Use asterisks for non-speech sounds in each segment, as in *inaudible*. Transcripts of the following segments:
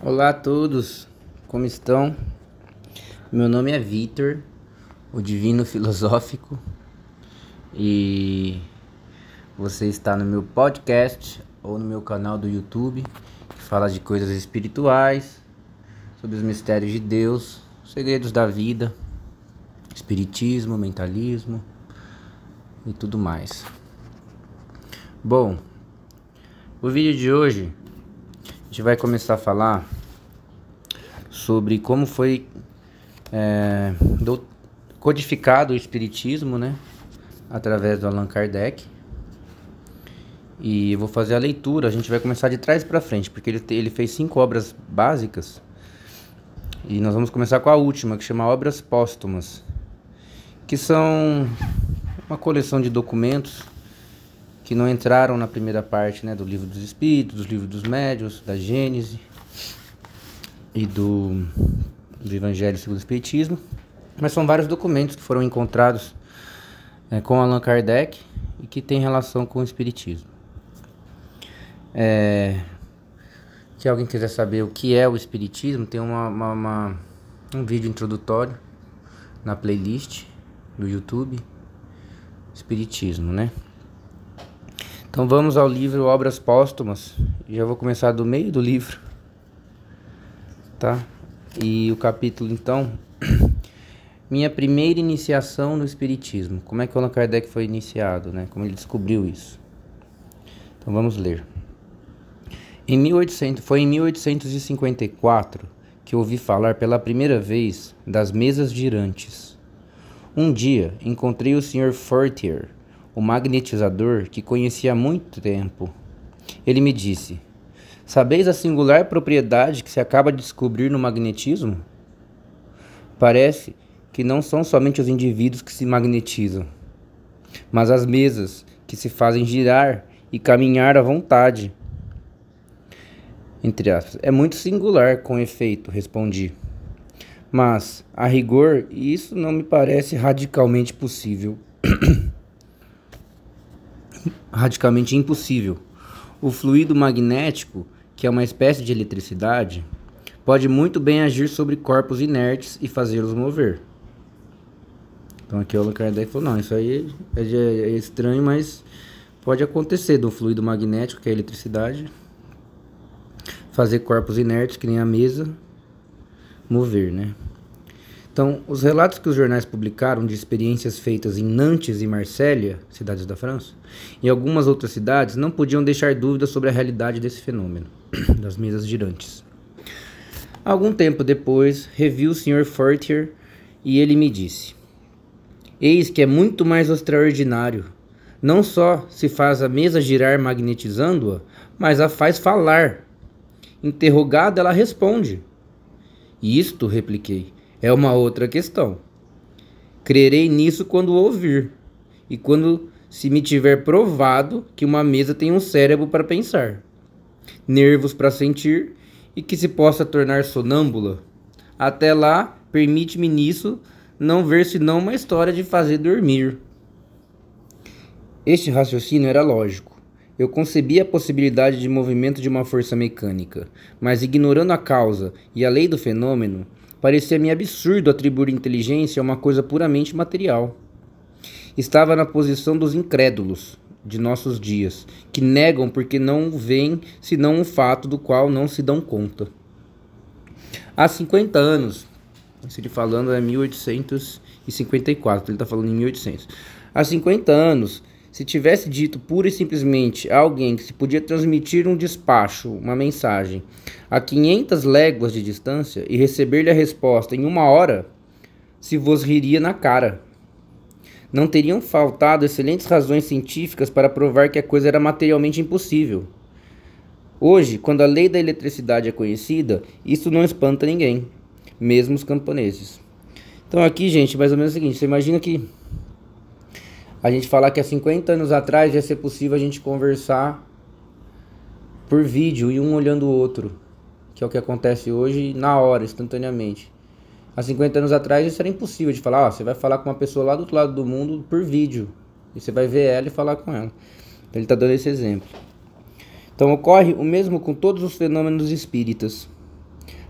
Olá a todos, como estão? Meu nome é Vitor, o Divino Filosófico, e você está no meu podcast ou no meu canal do YouTube que fala de coisas espirituais, sobre os mistérios de Deus, segredos da vida, espiritismo, mentalismo e tudo mais. Bom, o vídeo de hoje a gente vai começar a falar sobre como foi é, do, codificado o Espiritismo, né? Através do Allan Kardec. E eu vou fazer a leitura, a gente vai começar de trás para frente, porque ele, ele fez cinco obras básicas. E nós vamos começar com a última, que chama Obras Póstumas, que são uma coleção de documentos que não entraram na primeira parte né, do livro dos Espíritos, dos livros dos Médios, da Gênese e do, do Evangelho segundo o Espiritismo, mas são vários documentos que foram encontrados é, com Allan Kardec e que têm relação com o Espiritismo. É, se alguém quiser saber o que é o Espiritismo, tem uma, uma, uma, um vídeo introdutório na playlist do YouTube Espiritismo, né? Então vamos ao livro Obras Póstumas. Já vou começar do meio do livro, tá? E o capítulo então, *clears throat* minha primeira iniciação no espiritismo. Como é que Allan Kardec foi iniciado, né? Como ele descobriu isso? Então vamos ler. Em 1800, foi em 1854 que ouvi falar pela primeira vez das mesas girantes. Um dia encontrei o Sr. Fortier o magnetizador que conhecia há muito tempo. Ele me disse: Sabeis a singular propriedade que se acaba de descobrir no magnetismo? Parece que não são somente os indivíduos que se magnetizam, mas as mesas que se fazem girar e caminhar à vontade. Entre aspas. É muito singular, com efeito, respondi. Mas, a rigor, isso não me parece radicalmente possível. *clears throat* radicalmente impossível. O fluido magnético, que é uma espécie de eletricidade, pode muito bem agir sobre corpos inertes e fazê-los mover. Então aqui o Allan Kardec falou, não, isso aí é, é estranho, mas pode acontecer do fluido magnético, que é a eletricidade, fazer corpos inertes, que nem a mesa, mover, né? Então, os relatos que os jornais publicaram de experiências feitas em Nantes e Marsella, cidades da França, e algumas outras cidades, não podiam deixar dúvidas sobre a realidade desse fenômeno, *clears throat* das mesas girantes. Algum tempo depois, revi o Sr. Fortier e ele me disse: Eis que é muito mais extraordinário. Não só se faz a mesa girar magnetizando-a, mas a faz falar. Interrogada, ela responde. Isto, repliquei, é uma outra questão. Crerei nisso quando ouvir e quando se me tiver provado que uma mesa tem um cérebro para pensar, nervos para sentir e que se possa tornar sonâmbula. Até lá, permite-me nisso não ver senão uma história de fazer dormir. Este raciocínio era lógico. Eu concebia a possibilidade de movimento de uma força mecânica, mas ignorando a causa e a lei do fenômeno, Parecia-me absurdo atribuir inteligência a uma coisa puramente material. Estava na posição dos incrédulos de nossos dias, que negam porque não veem senão um fato do qual não se dão conta. Há 50 anos, se ele falando é 1854, ele está falando em 1800. Há 50 anos, se tivesse dito pura e simplesmente a alguém que se podia transmitir um despacho, uma mensagem, a 500 léguas de distância e receber-lhe a resposta em uma hora, se vos riria na cara. Não teriam faltado excelentes razões científicas para provar que a coisa era materialmente impossível. Hoje, quando a lei da eletricidade é conhecida, isso não espanta ninguém, mesmo os camponeses. Então aqui, gente, mais ou menos é o seguinte, você imagina que a gente falar que há 50 anos atrás ia ser possível a gente conversar por vídeo e um olhando o outro, que é o que acontece hoje na hora, instantaneamente. Há 50 anos atrás isso era impossível de falar, ó, você vai falar com uma pessoa lá do outro lado do mundo por vídeo, e você vai ver ela e falar com ela. Ele está dando esse exemplo. Então ocorre o mesmo com todos os fenômenos espíritas.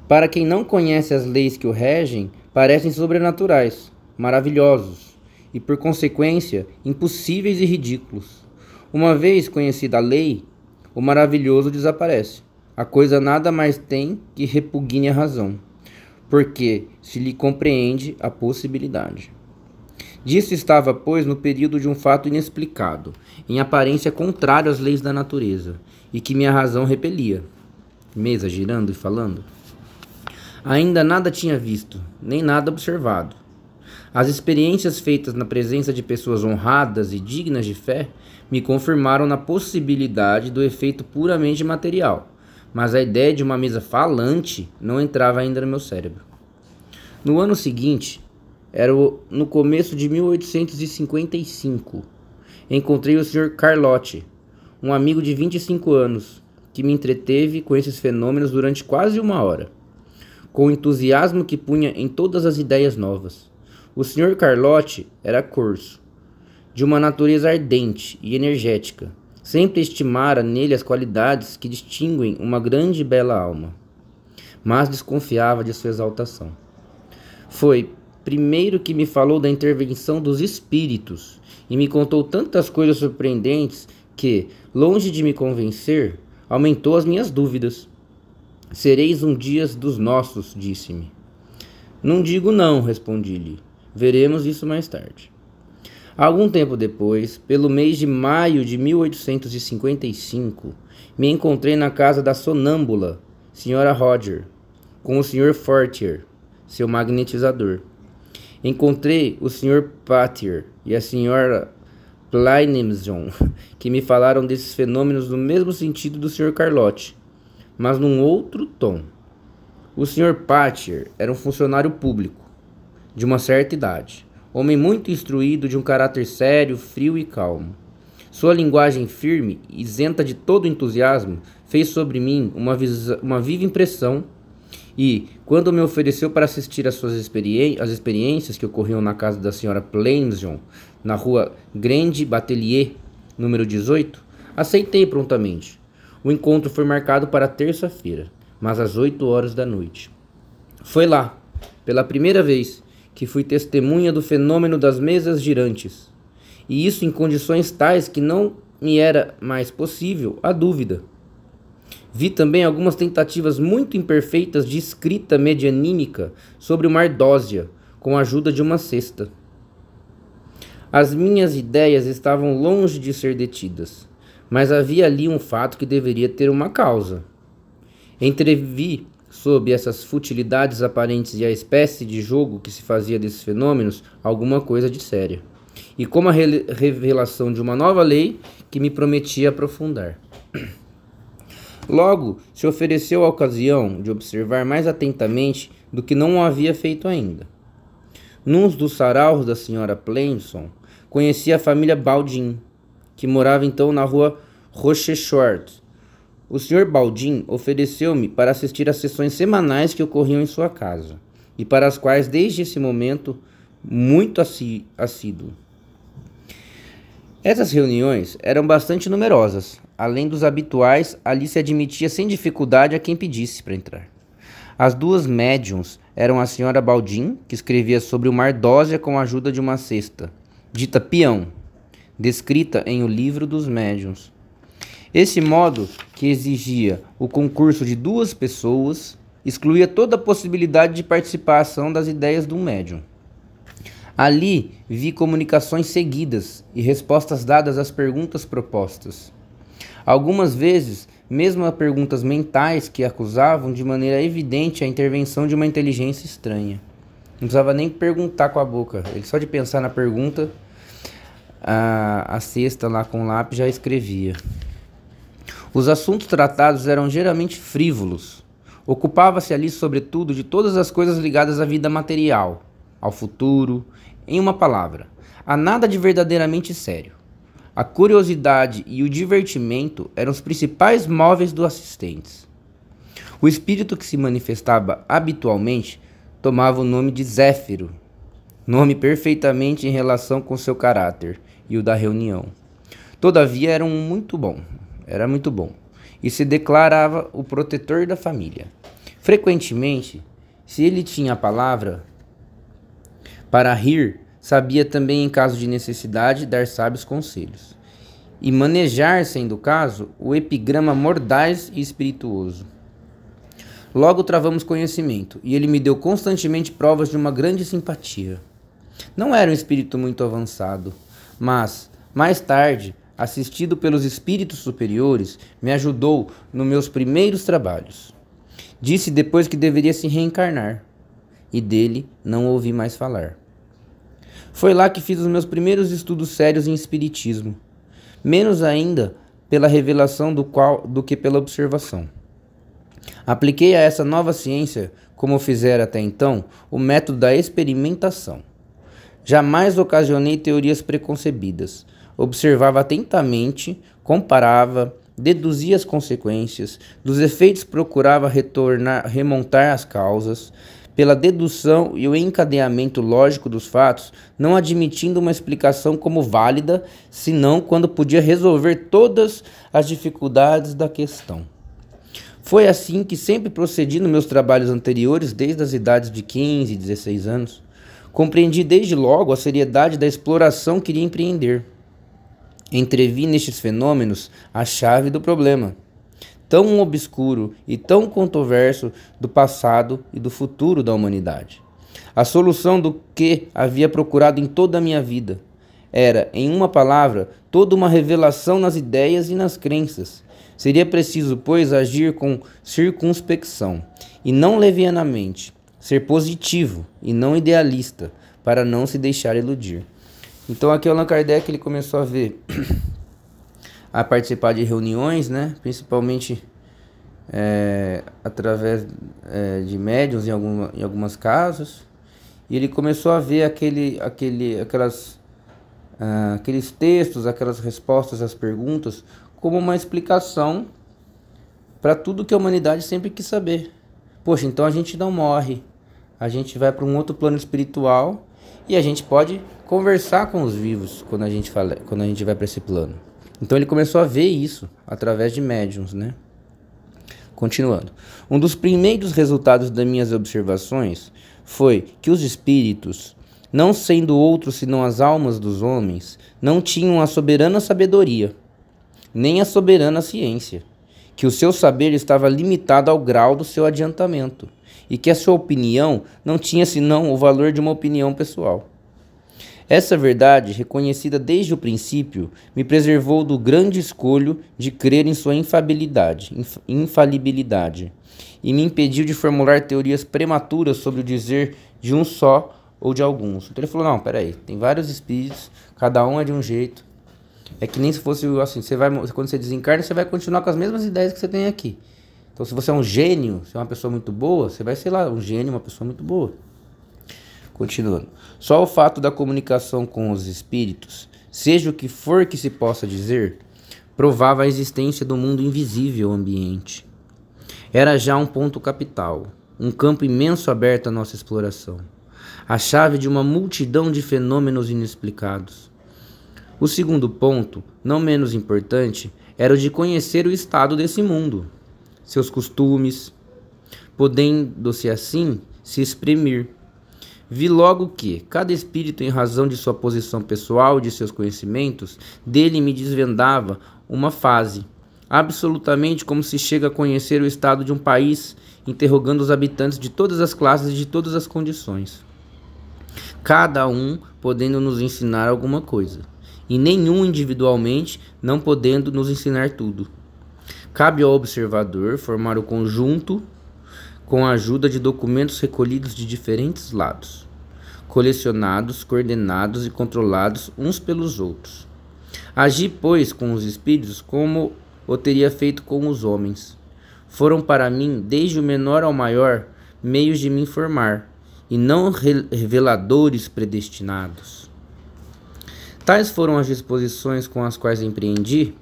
Para quem não conhece as leis que o regem, parecem sobrenaturais, maravilhosos e, por consequência, impossíveis e ridículos. Uma vez conhecida a lei, o maravilhoso desaparece. A coisa nada mais tem que repugne a razão, porque se lhe compreende a possibilidade. Disso estava, pois, no período de um fato inexplicado, em aparência contrário às leis da natureza, e que minha razão repelia. Mesa girando e falando. Ainda nada tinha visto, nem nada observado. As experiências feitas na presença de pessoas honradas e dignas de fé me confirmaram na possibilidade do efeito puramente material, mas a ideia de uma mesa falante não entrava ainda no meu cérebro. No ano seguinte, era no começo de 1855, encontrei o Sr. Carlotti, um amigo de 25 anos, que me entreteve com esses fenômenos durante quase uma hora, com o entusiasmo que punha em todas as ideias novas. O Sr. Carlotti era corso, de uma natureza ardente e energética. Sempre estimara nele as qualidades que distinguem uma grande e bela alma, mas desconfiava de sua exaltação. Foi primeiro que me falou da intervenção dos espíritos e me contou tantas coisas surpreendentes que, longe de me convencer, aumentou as minhas dúvidas. Sereis um dia dos nossos, disse-me. Não digo não, respondi-lhe. Veremos isso mais tarde. Algum tempo depois, pelo mês de maio de 1855, me encontrei na casa da sonâmbula, Sra. Roger, com o Sr. Fortier, seu magnetizador. Encontrei o Sr. Patier e a Sra. Plynimson, *laughs* que me falaram desses fenômenos no mesmo sentido do Sr. Carlotte, mas num outro tom. O Sr. Patier era um funcionário público de uma certa idade, homem muito instruído, de um caráter sério, frio e calmo. Sua linguagem firme, isenta de todo entusiasmo, fez sobre mim uma, uma viva impressão e, quando me ofereceu para assistir às suas experi as experiências que ocorriam na casa da senhora Plainson, na rua Grande Batelier, número 18, aceitei prontamente. O encontro foi marcado para terça-feira, mas às 8 horas da noite. Foi lá, pela primeira vez, que fui testemunha do fenômeno das mesas girantes, e isso em condições tais que não me era mais possível a dúvida. Vi também algumas tentativas muito imperfeitas de escrita medianímica sobre uma ardósia, com a ajuda de uma cesta. As minhas ideias estavam longe de ser detidas, mas havia ali um fato que deveria ter uma causa. Entrevi sob essas futilidades aparentes e a espécie de jogo que se fazia desses fenômenos, alguma coisa de séria. E como a re revelação de uma nova lei que me prometia aprofundar. *clears throat* Logo, se ofereceu a ocasião de observar mais atentamente do que não havia feito ainda. Num dos saraus da senhora Plainson, conheci a família Baldin, que morava então na rua Rochechouart, o Sr. Baldin ofereceu-me para assistir às sessões semanais que ocorriam em sua casa, e para as quais, desde esse momento, muito assíduo. Essas reuniões eram bastante numerosas. Além dos habituais, ali se admitia sem dificuldade a quem pedisse para entrar. As duas médiums eram a senhora Baldin, que escrevia sobre uma ardósia com a ajuda de uma cesta, dita peão, descrita em O Livro dos Médiuns, esse modo, que exigia o concurso de duas pessoas, excluía toda a possibilidade de participação das ideias do médium. Ali vi comunicações seguidas e respostas dadas às perguntas propostas. Algumas vezes, mesmo a perguntas mentais que acusavam de maneira evidente a intervenção de uma inteligência estranha. Não precisava nem perguntar com a boca, ele só de pensar na pergunta, a, a cesta lá com o lápis já escrevia. Os assuntos tratados eram geralmente frívolos. Ocupava-se ali, sobretudo, de todas as coisas ligadas à vida material, ao futuro, em uma palavra, a nada de verdadeiramente sério. A curiosidade e o divertimento eram os principais móveis dos assistentes. O espírito que se manifestava habitualmente tomava o nome de Zéfiro, nome perfeitamente em relação com seu caráter e o da reunião. Todavia era um muito bom, era muito bom, e se declarava o protetor da família. Frequentemente, se ele tinha a palavra para rir, sabia também, em caso de necessidade, dar sábios conselhos. E manejar, sendo o caso, o epigrama mordaz e espirituoso. Logo travamos conhecimento, e ele me deu constantemente provas de uma grande simpatia. Não era um espírito muito avançado, mas, mais tarde, assistido pelos espíritos superiores, me ajudou nos meus primeiros trabalhos. Disse depois que deveria se reencarnar, e dele não ouvi mais falar. Foi lá que fiz os meus primeiros estudos sérios em espiritismo, menos ainda pela revelação do qual do que pela observação. Apliquei a essa nova ciência, como fizera até então, o método da experimentação. Jamais ocasionei teorias preconcebidas. Observava atentamente, comparava, deduzia as consequências, dos efeitos procurava retornar, remontar as causas, pela dedução e o encadeamento lógico dos fatos, não admitindo uma explicação como válida, senão quando podia resolver todas as dificuldades da questão. Foi assim que sempre procedi nos meus trabalhos anteriores, desde as idades de 15 e 16 anos. Compreendi desde logo a seriedade da exploração que iria empreender. Entrevi nestes fenômenos a chave do problema, tão obscuro e tão controverso do passado e do futuro da humanidade. A solução do que havia procurado em toda a minha vida era, em uma palavra, toda uma revelação nas ideias e nas crenças Seria preciso, pois, agir com circunspecção e não levianamente, ser positivo e não idealista, para não se deixar iludir. Então aqui Allan Kardec ele começou a ver, a participar de reuniões, né, principalmente é, através é, de médiums em, alguma, em algumas casos, e ele começou a ver aquele, aquele, aquelas, ah, aqueles textos, aquelas respostas às perguntas como uma explicação para tudo que a humanidade sempre quis saber. Poxa, então a gente não morre, a gente vai para um outro plano espiritual e a gente pode conversar com os vivos quando a gente fala, quando a gente vai para esse plano. Então ele começou a ver isso através de médiums, né? Continuando. Um dos primeiros resultados das minhas observações foi que os espíritos, não sendo outros senão as almas dos homens, não tinham a soberana sabedoria nem a soberana ciência, que o seu saber estava limitado ao grau do seu adiantamento, e que a sua opinião não tinha senão o valor de uma opinião pessoal. Essa verdade, reconhecida desde o princípio, me preservou do grande escolho de crer em sua infabilidade, inf infalibilidade, e me impediu de formular teorias prematuras sobre o dizer de um só ou de alguns. Então ele falou: não, peraí, tem vários espíritos, cada um é de um jeito, é que nem se fosse assim, você vai, quando você desencarna, você vai continuar com as mesmas ideias que você tem aqui. Então, se você é um gênio, se é uma pessoa muito boa, você vai ser lá um gênio, uma pessoa muito boa. Continuando. Só o fato da comunicação com os espíritos, seja o que for que se possa dizer, provava a existência do mundo invisível ambiente. Era já um ponto capital, um campo imenso aberto à nossa exploração, a chave de uma multidão de fenômenos inexplicados o segundo ponto, não menos importante, era o de conhecer o estado desse mundo, seus costumes, podendo-se assim se exprimir. Vi logo que, cada espírito, em razão de sua posição pessoal de seus conhecimentos, dele me desvendava uma fase, absolutamente como se chega a conhecer o estado de um país, interrogando os habitantes de todas as classes e de todas as condições. Cada um podendo nos ensinar alguma coisa e nenhum individualmente, não podendo nos ensinar tudo. Cabe ao observador formar o conjunto com a ajuda de documentos recolhidos de diferentes lados, colecionados, coordenados e controlados uns pelos outros. Agi, pois, com os espíritos como o teria feito com os homens. Foram para mim, desde o menor ao maior, meios de me informar, e não reveladores predestinados. Tais foram as disposições com as quais empreendi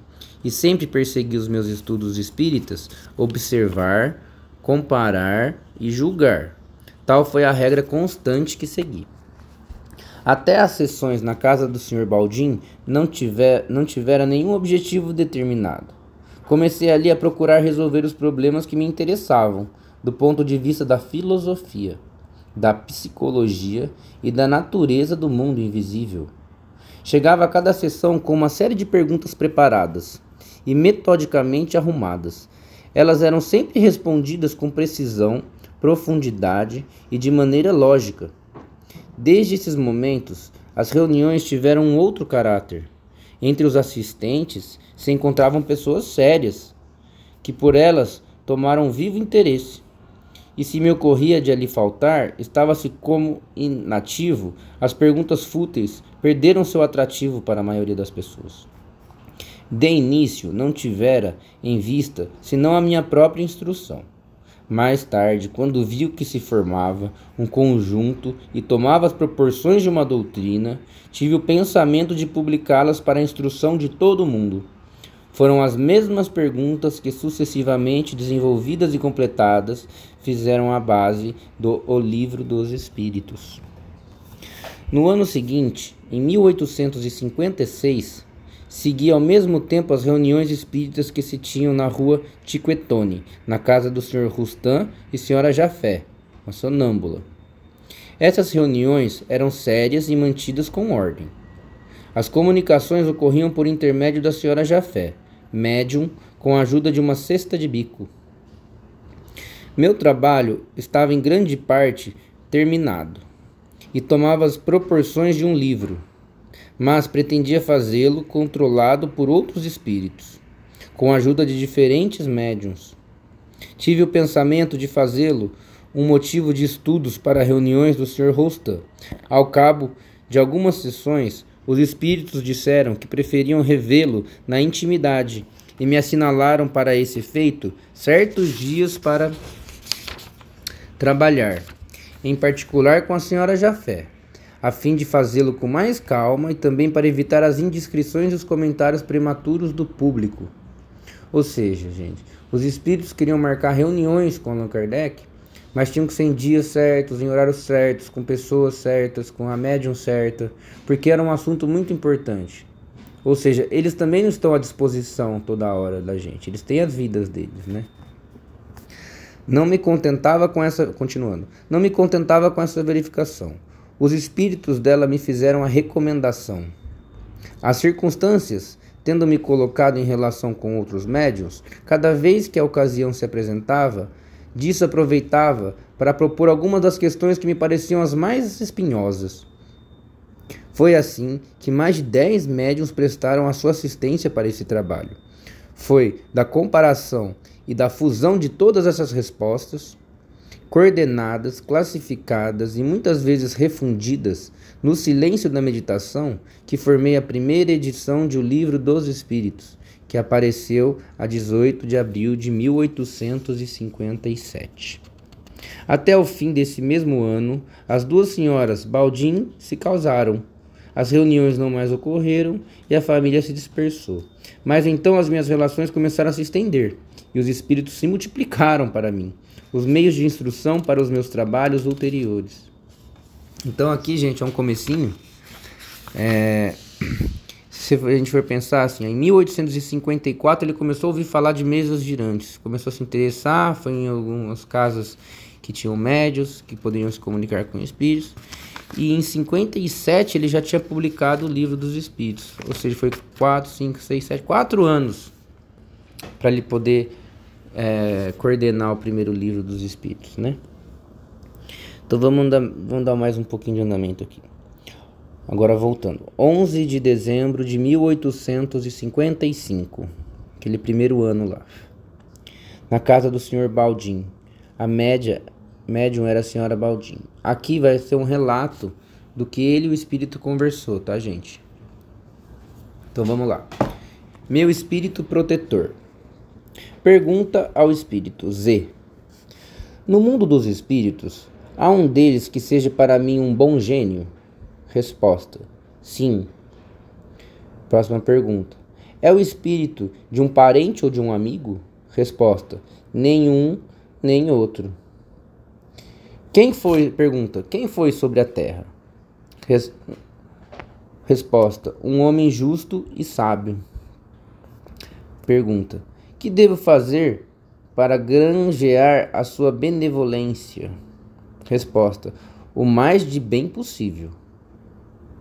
e sempre persegui os meus estudos espíritas, observar, comparar e julgar. Tal foi a regra constante que segui. Até as sessões na casa do Sr. Baldim não, tiver, não tivera nenhum objetivo determinado. Comecei ali a procurar resolver os problemas que me interessavam, do ponto de vista da filosofia, da psicologia e da natureza do mundo invisível. Chegava a cada sessão com uma série de perguntas preparadas e metodicamente arrumadas. Elas eram sempre respondidas com precisão, profundidade e de maneira lógica. Desde esses momentos, as reuniões tiveram um outro caráter. Entre os assistentes se encontravam pessoas sérias, que por elas tomaram vivo interesse. E se me ocorria de ali faltar, estava-se como inativo, as perguntas fúteis perderam seu atrativo para a maioria das pessoas. De início, não tivera em vista senão a minha própria instrução. Mais tarde, quando viu que se formava um conjunto e tomava as proporções de uma doutrina, tive o pensamento de publicá-las para a instrução de todo o mundo. Foram as mesmas perguntas que, sucessivamente desenvolvidas e completadas, fizeram a base do O Livro dos Espíritos. No ano seguinte, em 1856, segui ao mesmo tempo as reuniões espíritas que se tinham na rua Tiquetone, na casa do Sr. Rustan e Sra. Jafé, uma sonâmbula. Essas reuniões eram sérias e mantidas com ordem. As comunicações ocorriam por intermédio da Sra. Jafé, médium, com a ajuda de uma cesta de bico. Meu trabalho estava em grande parte terminado e tomava as proporções de um livro, mas pretendia fazê-lo controlado por outros espíritos, com a ajuda de diferentes médiums. Tive o pensamento de fazê-lo um motivo de estudos para reuniões do Sr. Rostan. Ao cabo de algumas sessões, os espíritos disseram que preferiam revê-lo na intimidade e me assinalaram para esse efeito certos dias para trabalhar, em particular com a senhora Jafé, a fim de fazê-lo com mais calma e também para evitar as indiscrições e os comentários prematuros do público. Ou seja, gente, os espíritos queriam marcar reuniões com Allan Kardec mas tinham que ser em dias certos, em horários certos, com pessoas certas, com a médium certa, porque era um assunto muito importante. Ou seja, eles também não estão à disposição toda hora da gente, eles têm as vidas deles, né? Não me contentava com essa, continuando, não me contentava com essa verificação. Os espíritos dela me fizeram a recomendação. As circunstâncias, tendo me colocado em relação com outros médiums, cada vez que a ocasião se apresentava, Disso aproveitava para propor algumas das questões que me pareciam as mais espinhosas. Foi assim que mais de dez médiums prestaram a sua assistência para esse trabalho. Foi da comparação e da fusão de todas essas respostas, coordenadas, classificadas e muitas vezes refundidas no silêncio da meditação, que formei a primeira edição de O Livro dos Espíritos, que apareceu a 18 de abril de 1857. Até o fim desse mesmo ano, as duas senhoras Baldin se casaram. As reuniões não mais ocorreram e a família se dispersou. Mas então as minhas relações começaram a se estender e os espíritos se multiplicaram para mim, os meios de instrução para os meus trabalhos ulteriores. Então aqui, gente, é um comecinho. É se a gente for pensar assim, em 1854 ele começou a ouvir falar de mesas girantes, começou a se interessar, foi em algumas casas que tinham médios, que poderiam se comunicar com espíritos. E em 57 ele já tinha publicado o livro dos espíritos, ou seja, foi 4, 5, 6, 7, 4 anos para ele poder é, coordenar o primeiro livro dos espíritos, né? Então vamos dar, vamos dar mais um pouquinho de andamento aqui. Agora voltando. 11 de dezembro de 1855. Aquele primeiro ano lá. Na casa do senhor Baldim. A média, médium era a senhora Baldim. Aqui vai ser um relato do que ele e o espírito conversou, tá, gente? Então vamos lá. Meu espírito protetor. Pergunta ao espírito Z. No mundo dos espíritos, há um deles que seja para mim um bom gênio? Resposta: Sim. Próxima pergunta: É o espírito de um parente ou de um amigo? Resposta: Nenhum, nem outro. Quem foi? Pergunta: Quem foi sobre a terra? Res, resposta: Um homem justo e sábio. Pergunta: Que devo fazer para granjear a sua benevolência? Resposta: O mais de bem possível.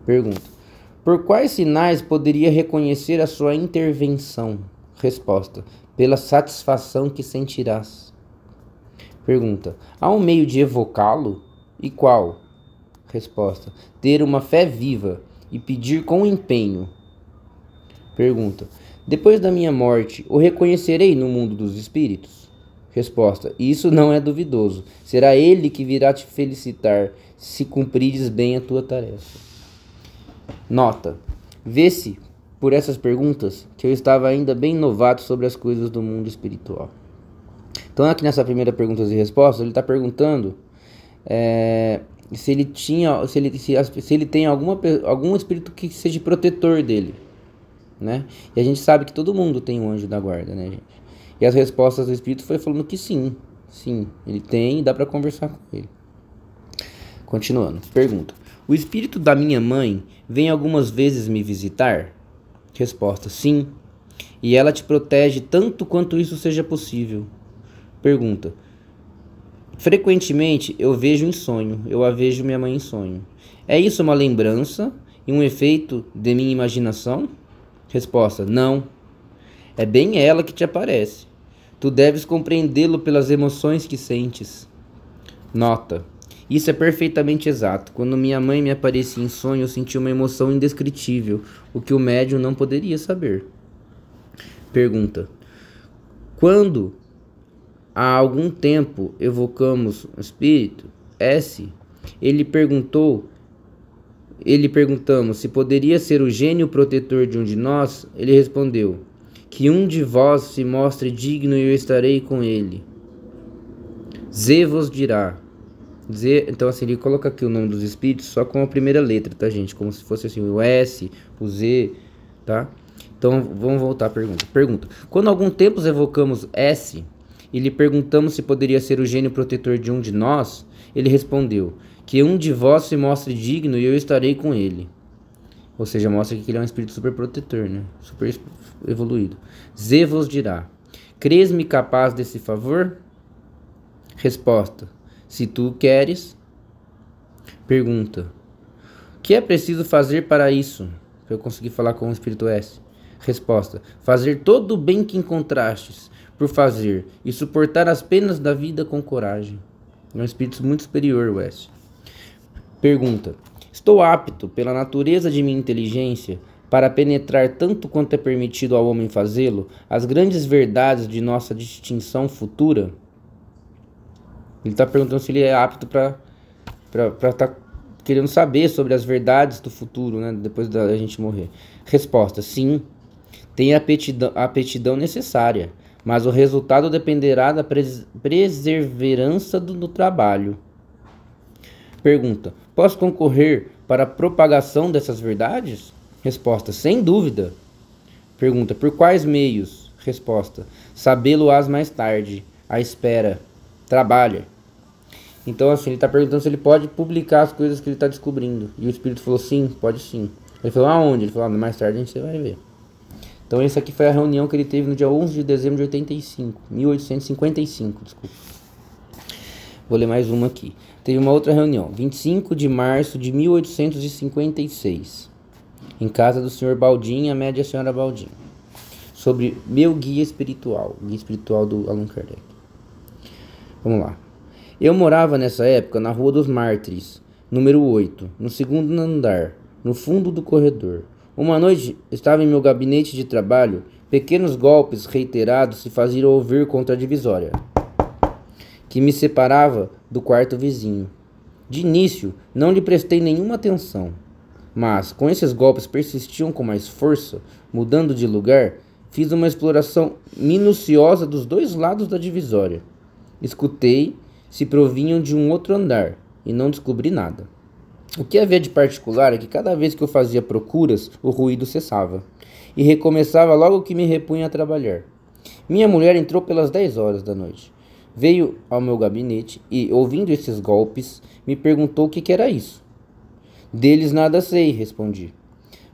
Pergunta: Por quais sinais poderia reconhecer a sua intervenção? Resposta: Pela satisfação que sentirás. Pergunta: Há um meio de evocá-lo? E qual? Resposta: Ter uma fé viva e pedir com empenho. Pergunta: Depois da minha morte, o reconhecerei no mundo dos espíritos? Resposta: Isso não é duvidoso. Será ele que virá te felicitar se cumprires bem a tua tarefa. Nota: Vê-se por essas perguntas que eu estava ainda bem novato sobre as coisas do mundo espiritual. Então, aqui nessa primeira perguntas e respostas, ele está perguntando é, se ele tinha, se ele, se, se ele tem alguma, algum espírito que seja protetor dele, né? E a gente sabe que todo mundo tem um anjo da guarda, né, gente? E as respostas do espírito foi falando que sim, sim, ele tem e dá para conversar com ele. Continuando, pergunta: O espírito da minha mãe vem algumas vezes me visitar? Resposta: Sim. E ela te protege tanto quanto isso seja possível. Pergunta: Frequentemente eu vejo em sonho, eu a vejo minha mãe em sonho. É isso uma lembrança e um efeito de minha imaginação? Resposta: Não. É bem ela que te aparece. Tu deves compreendê-lo pelas emoções que sentes. Nota: Isso é perfeitamente exato. Quando minha mãe me aparecia em sonho, eu senti uma emoção indescritível, o que o médium não poderia saber. Pergunta: Quando há algum tempo evocamos o espírito S, ele perguntou, ele perguntamos se poderia ser o gênio protetor de um de nós, ele respondeu: Que um de vós se mostre digno e eu estarei com ele. Z vos dirá. Z, então assim, ele coloca aqui o nome dos espíritos só com a primeira letra, tá, gente? Como se fosse assim, o S, o Z, tá? Então vamos voltar à pergunta. Pergunta: Quando algum tempo evocamos S, e lhe perguntamos se poderia ser o gênio protetor de um de nós, ele respondeu: Que um de vós se mostre digno e eu estarei com ele. Ou seja, mostra que ele é um espírito super protetor, né? Super evoluído. Zê vos dirá: Crês-me capaz desse favor? Resposta: Se tu queres. Pergunta: O que é preciso fazer para isso? Para eu conseguir falar com o espírito S. Resposta: Fazer todo o bem que encontrastes por fazer e suportar as penas da vida com coragem. É um espírito muito superior, West. Pergunta: Estou apto, pela natureza de minha inteligência, para penetrar tanto quanto é permitido ao homem fazê-lo, as grandes verdades de nossa distinção futura? Ele está perguntando se ele é apto para estar tá querendo saber sobre as verdades do futuro, né, depois da gente morrer. Resposta: sim. Tem a aptidão, necessária mas o resultado dependerá da pres perseverança do, do trabalho. Pergunta: Posso concorrer para a propagação dessas verdades? Resposta: Sem dúvida. Pergunta: Por quais meios? Resposta: Sabê-lo-ás mais tarde. A espera. Trabalha. Então, assim, ele está perguntando se ele pode publicar as coisas que ele está descobrindo. E o Espírito falou: Sim, pode sim. Ele falou: Aonde? Ele falou: ah, Mais tarde a gente vai ver. Então essa aqui foi a reunião que ele teve no dia 11 de dezembro de 85, 1855, desculpa. Vou ler mais uma aqui. Teve uma outra reunião, 25 de março de 1856, em casa do senhor Baldin e a média senhora Baldin, sobre meu guia espiritual, guia espiritual do Allan Kardec. Vamos lá. Eu morava nessa época na Rua dos Mártires, número 8, no segundo andar, no fundo do corredor. Uma noite estava em meu gabinete de trabalho, pequenos golpes reiterados se faziam ouvir contra a divisória, que me separava do quarto vizinho. De início, não lhe prestei nenhuma atenção, mas, com esses golpes persistiam com mais força, mudando de lugar, fiz uma exploração minuciosa dos dois lados da divisória. Escutei se provinham de um outro andar e não descobri nada. O que havia de particular é que cada vez que eu fazia procuras, o ruído cessava e recomeçava logo que me repunha a trabalhar. Minha mulher entrou pelas 10 horas da noite. Veio ao meu gabinete e, ouvindo esses golpes, me perguntou o que, que era isso. Deles nada sei, respondi.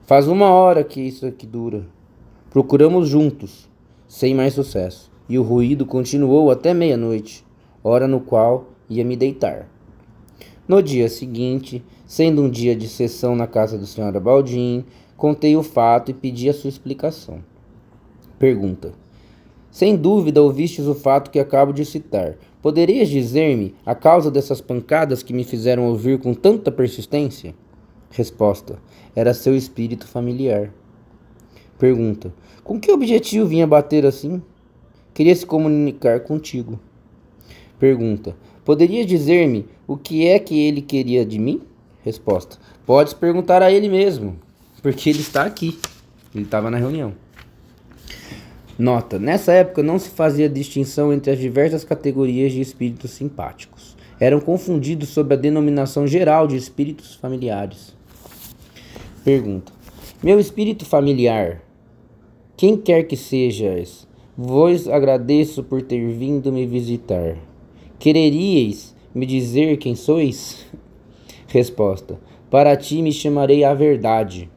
Faz uma hora que isso aqui dura. Procuramos juntos, sem mais sucesso. e o ruído continuou até meia-noite, hora no qual ia me deitar. No dia seguinte, sendo um dia de sessão na casa do Sr. Baldin, contei o fato e pedi a sua explicação. Pergunta: Sem dúvida ouvistes o fato que acabo de citar. Poderias dizer-me a causa dessas pancadas que me fizeram ouvir com tanta persistência? Resposta: Era seu espírito familiar. Pergunta: Com que objetivo vinha bater assim? Queria se comunicar contigo. Pergunta: Poderia dizer-me o que é que ele queria de mim? Resposta: Podes perguntar a ele mesmo, porque ele está aqui. Ele estava na reunião. Nota: Nessa época não se fazia distinção entre as diversas categorias de espíritos simpáticos. Eram confundidos sob a denominação geral de espíritos familiares. Pergunta: Meu espírito familiar, quem quer que sejas, vos agradeço por ter vindo me visitar. Quereríeis me dizer quem sois? *laughs* Resposta: Para ti me chamarei a verdade,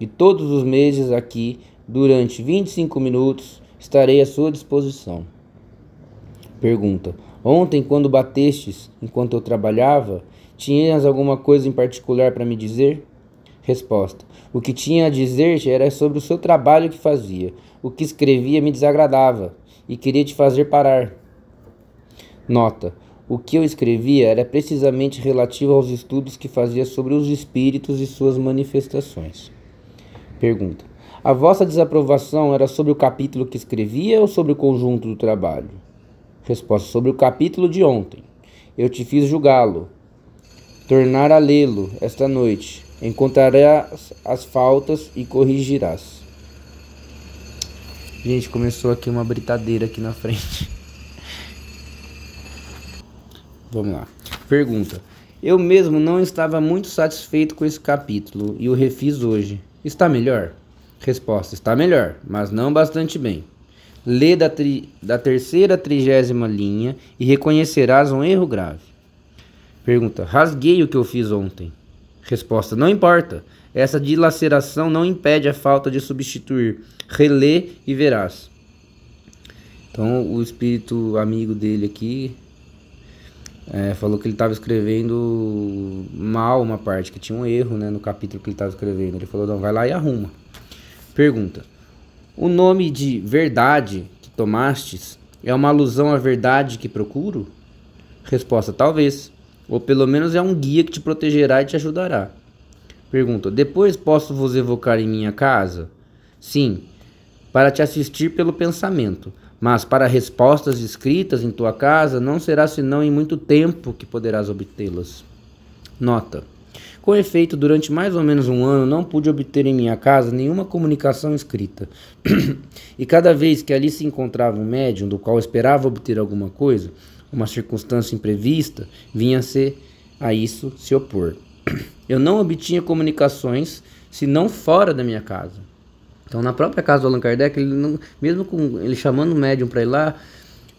e todos os meses aqui, durante 25 minutos, estarei à sua disposição. Pergunta: Ontem, quando batestes, enquanto eu trabalhava, tinhas alguma coisa em particular para me dizer? Resposta: O que tinha a dizer-te era sobre o seu trabalho que fazia. O que escrevia me desagradava e queria te fazer parar. Nota: o que eu escrevia era precisamente relativo aos estudos que fazia sobre os espíritos e suas manifestações. Pergunta: A vossa desaprovação era sobre o capítulo que escrevia ou sobre o conjunto do trabalho? Resposta: Sobre o capítulo de ontem. Eu te fiz julgá-lo, tornar a lê-lo esta noite. Encontrarás as faltas e corrigirás. Gente, começou aqui uma britadeira aqui na frente. *laughs* Vamos lá. Pergunta: Eu mesmo não estava muito satisfeito com esse capítulo e o refiz hoje. Está melhor? Resposta: Está melhor, mas não bastante bem. Lê da, tri, da terceira trigésima linha e reconhecerás um erro grave. Pergunta: Rasguei o que eu fiz ontem. Resposta: Não importa. Essa dilaceração não impede a falta de substituir. Relê e verás. Então, o espírito amigo dele aqui é, falou que ele estava escrevendo mal uma parte, que tinha um erro né, no capítulo que ele estava escrevendo. Ele falou: não, vai lá e arruma. Pergunta: O nome de verdade que tomastes é uma alusão à verdade que procuro? Resposta: talvez. Ou pelo menos é um guia que te protegerá e te ajudará. Pergunta: Depois posso vos evocar em minha casa? Sim, para te assistir pelo pensamento mas para respostas escritas em tua casa não será senão em muito tempo que poderás obtê-las. Nota: Com efeito, durante mais ou menos um ano não pude obter em minha casa nenhuma comunicação escrita. *clears throat* e cada vez que ali se encontrava um médium do qual esperava obter alguma coisa, uma circunstância imprevista, vinha-se a isso se opor. *clears throat* Eu não obtinha comunicações senão fora da minha casa. Então, na própria casa do Allan Kardec, ele não, mesmo com ele chamando o médium para ir lá,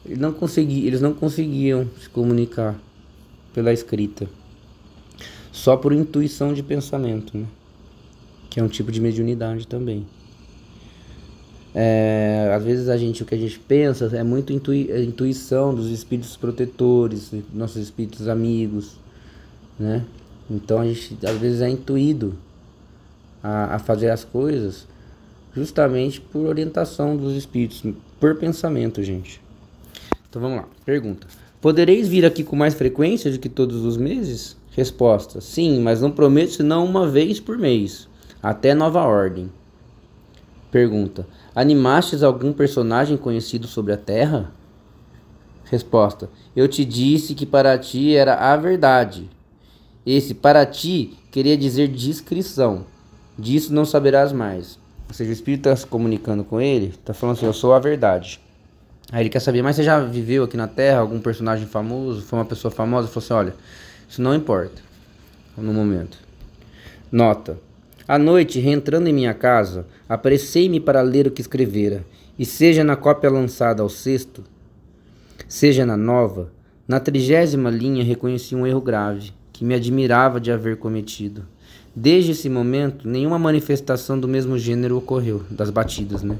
ele não eles não conseguiam se comunicar pela escrita, só por intuição de pensamento, né? que é um tipo de mediunidade também. É, às vezes a gente o que a gente pensa é muito intui, é intuição dos espíritos protetores, nossos espíritos amigos, né? Então a gente às vezes é intuído a, a fazer as coisas justamente por orientação dos espíritos, por pensamento, gente. Então vamos lá. Pergunta: Podereis vir aqui com mais frequência do que todos os meses? Resposta: Sim, mas não prometo senão uma vez por mês, até nova ordem. Pergunta: Animastes algum personagem conhecido sobre a Terra? Resposta: Eu te disse que para ti era a verdade. Esse para ti queria dizer discrição. Disso não saberás mais. Ou seja, o espírito está se comunicando com ele, está falando assim: Eu sou a verdade. Aí ele quer saber, mas você já viveu aqui na Terra algum personagem famoso? Foi uma pessoa famosa? Ele falou assim: Olha, isso não importa no momento. Nota: À noite, reentrando em minha casa, apressei-me para ler o que escrevera, e seja na cópia lançada ao sexto, seja na nova, na trigésima linha reconheci um erro grave, que me admirava de haver cometido. Desde esse momento, nenhuma manifestação do mesmo gênero ocorreu, das batidas, né?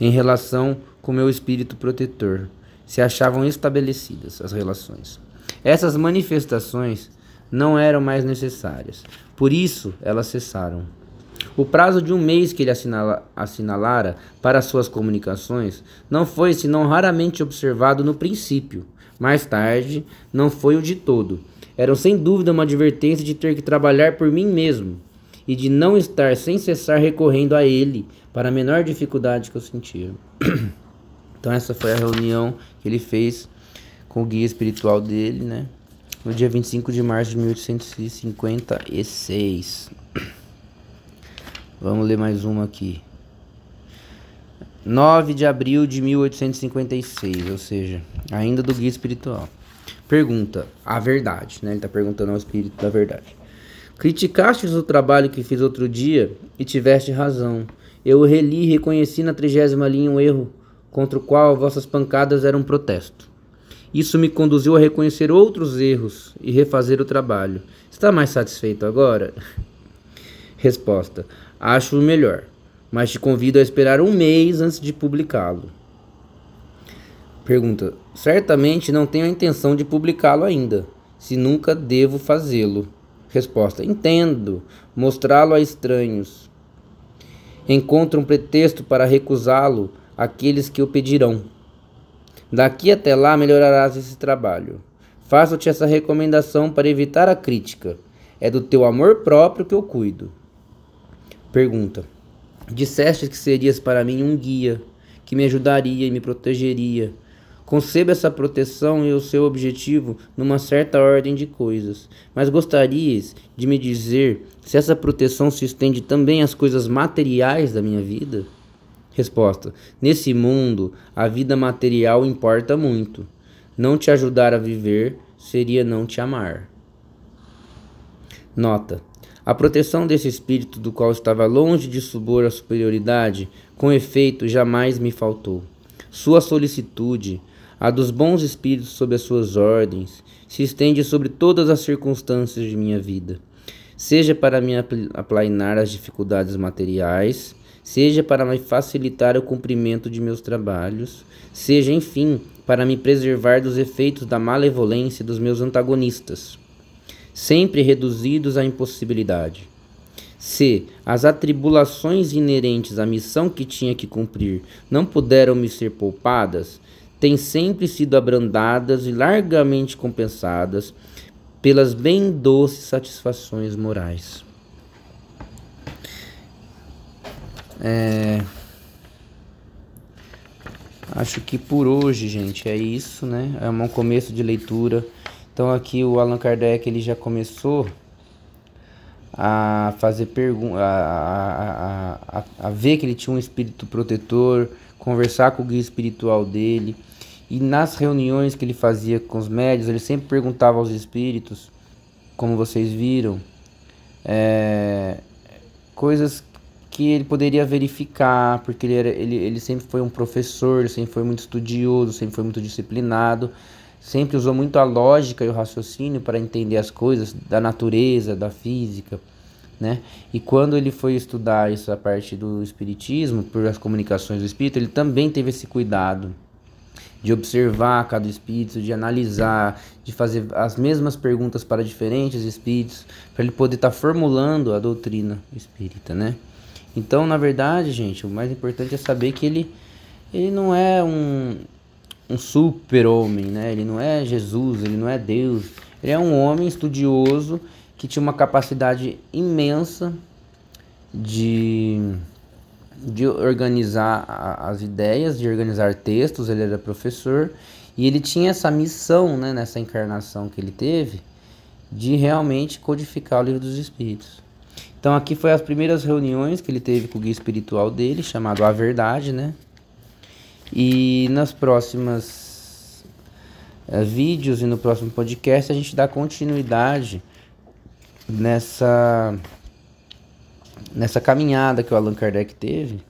em relação com meu espírito protetor. Se achavam estabelecidas as relações. Essas manifestações não eram mais necessárias. Por isso, elas cessaram. O prazo de um mês que ele assinala, assinalara para suas comunicações não foi senão raramente observado no princípio. Mais tarde, não foi o de todo. Eram sem dúvida uma advertência de ter que trabalhar por mim mesmo e de não estar sem cessar recorrendo a ele para a menor dificuldade que eu sentia. *clears throat* então essa foi a reunião que ele fez com o guia espiritual dele, né? No dia 25 de março de 1856. Vamos ler mais uma aqui. 9 de abril de 1856, ou seja, ainda do guia espiritual. Pergunta a verdade, né? Ele está perguntando ao espírito da verdade. Criticastes o trabalho que fiz outro dia e tiveste razão. Eu reli e reconheci na trigésima linha um erro contra o qual vossas pancadas eram um protesto. Isso me conduziu a reconhecer outros erros e refazer o trabalho. Está mais satisfeito agora? *laughs* Resposta: Acho melhor, mas te convido a esperar um mês antes de publicá-lo. Pergunta: Certamente não tenho a intenção de publicá-lo ainda, se nunca devo fazê-lo. Resposta: Entendo. Mostrá-lo a estranhos. Encontra um pretexto para recusá-lo àqueles que o pedirão. Daqui até lá melhorarás esse trabalho. Faço-te essa recomendação para evitar a crítica. É do teu amor próprio que eu cuido. Pergunta: Disseste que serias para mim um guia, que me ajudaria e me protegeria Conceba essa proteção e o seu objetivo numa certa ordem de coisas. Mas gostarias de me dizer se essa proteção se estende também às coisas materiais da minha vida? Resposta: Nesse mundo, a vida material importa muito. Não te ajudar a viver seria não te amar. Nota: A proteção desse espírito do qual estava longe de supor a superioridade, com efeito, jamais me faltou. Sua solicitude, a dos bons espíritos sob as suas ordens, se estende sobre todas as circunstâncias de minha vida, seja para me aplainar as dificuldades materiais, seja para me facilitar o cumprimento de meus trabalhos, seja, enfim, para me preservar dos efeitos da malevolência dos meus antagonistas, sempre reduzidos à impossibilidade. Se as atribulações inerentes à missão que tinha que cumprir não puderam me ser poupadas, têm sempre sido abrandadas e largamente compensadas pelas bem doces satisfações morais. É... Acho que por hoje, gente, é isso, né? É um começo de leitura. Então aqui o Allan Kardec ele já começou a fazer perguntas, a, a, a, a ver que ele tinha um espírito protetor, conversar com o guia espiritual dele. E nas reuniões que ele fazia com os médios, ele sempre perguntava aos espíritos, como vocês viram, é, coisas que ele poderia verificar, porque ele, era, ele, ele sempre foi um professor, ele sempre foi muito estudioso, sempre foi muito disciplinado, sempre usou muito a lógica e o raciocínio para entender as coisas da natureza, da física. Né? E quando ele foi estudar essa parte do espiritismo, por as comunicações do espírito, ele também teve esse cuidado de observar cada espírito, de analisar, de fazer as mesmas perguntas para diferentes espíritos, para ele poder estar tá formulando a doutrina espírita, né? Então, na verdade, gente, o mais importante é saber que ele, ele não é um, um super-homem, né? Ele não é Jesus, ele não é Deus. Ele é um homem estudioso que tinha uma capacidade imensa de de organizar as ideias, de organizar textos, ele era professor e ele tinha essa missão, né, nessa encarnação que ele teve, de realmente codificar o livro dos Espíritos. Então aqui foi as primeiras reuniões que ele teve com o guia espiritual dele, chamado A Verdade, né? E nas próximas é, vídeos e no próximo podcast a gente dá continuidade nessa nessa caminhada que o Allan Kardec teve,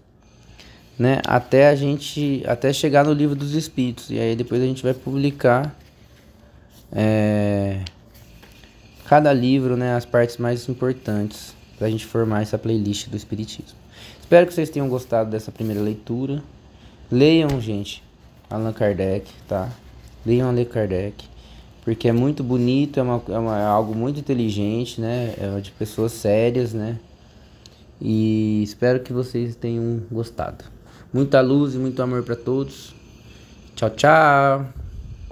né, até a gente, até chegar no livro dos Espíritos. E aí depois a gente vai publicar é, cada livro, né, as partes mais importantes para a gente formar essa playlist do Espiritismo. Espero que vocês tenham gostado dessa primeira leitura Leiam, gente, Allan Kardec, tá? Leiam Allan Kardec, porque é muito bonito, é, uma, é, uma, é algo muito inteligente, né? É de pessoas sérias, né? E espero que vocês tenham gostado. Muita luz e muito amor para todos. Tchau, tchau.